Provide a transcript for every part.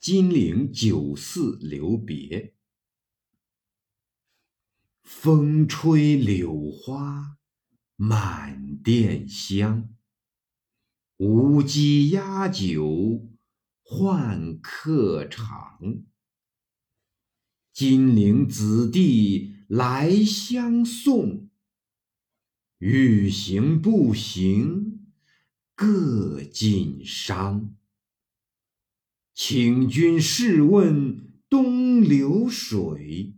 金陵酒肆留别。风吹柳花满店香，无鸡压酒换客场。金陵子弟来相送，欲行不行各尽觞。请君试问东流水，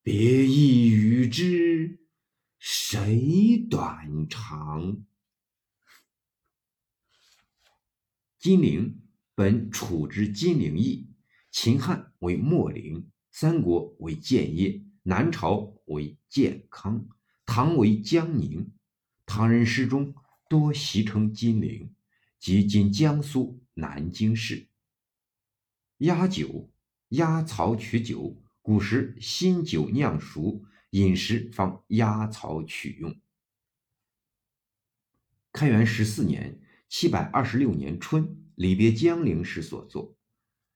别意与之谁短长？金陵本处之金陵邑，秦汉为秣陵，三国为建业，南朝为建康，唐为江宁。唐人诗中多习称金陵，即今江苏南京市。压酒，压槽取酒。古时新酒酿熟，饮食方压槽取用。开元十四年（七百二十六年）春，李别江陵时所作。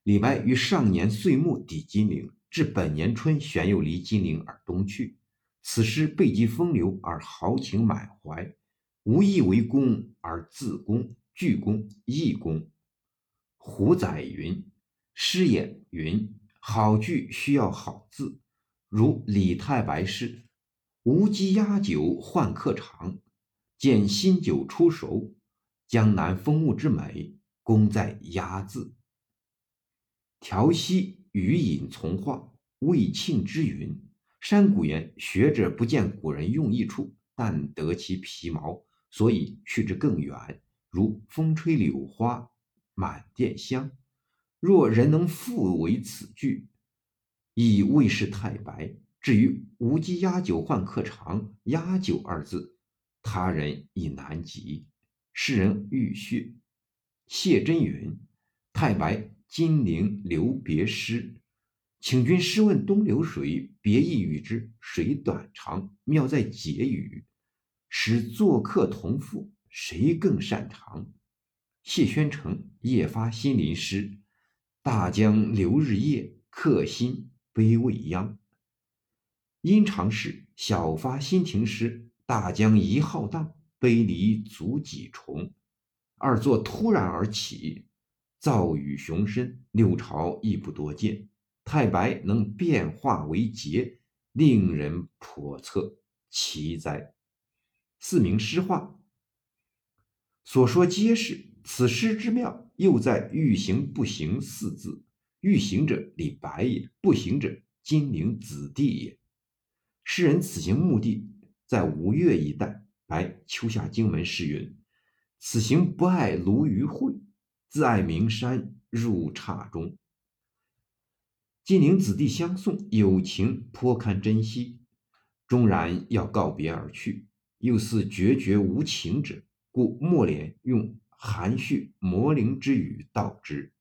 李白于上年岁末抵金陵，至本年春旋又离金陵而东去。此诗背极风流而豪情满怀，无意为功而自功，具功亦功。胡载云。诗也云：“好句需要好字，如李太白诗‘无鸡压酒换客尝’，见新酒出熟，江南风物之美，功在压字。”调息余隐从化，魏庆之云：“山谷言学者不见古人用意处，但得其皮毛，所以去之更远。如风吹柳花满店香。”若人能复为此句，亦未是太白。至于“无鸡压酒换客场”，“压酒”二字，他人亦难及。诗人欲血，谢真云：“太白金陵留别诗，请君试问东流水，别意与之谁短长？”妙在结语，使作客同赴，谁更擅长？谢宣城夜发新林诗。大江流日夜，客心悲未央。因长事小发新停诗。大江一浩荡，悲离足几重。二作突然而起，造雨雄深，六朝亦不多见。太白能变化为节，令人叵测，奇哉！四明诗画所说皆是。此诗之妙，又在“欲行不行”四字。欲行者李白也，不行者金陵子弟也。诗人此行目的在吴越一带。白秋下荆门诗云：“此行不爱鲈鱼会，自爱名山入刹中。”金陵子弟相送，友情颇堪珍惜。终然要告别而去，又似决绝无情者，故莫连用。含蓄模棱之语道之。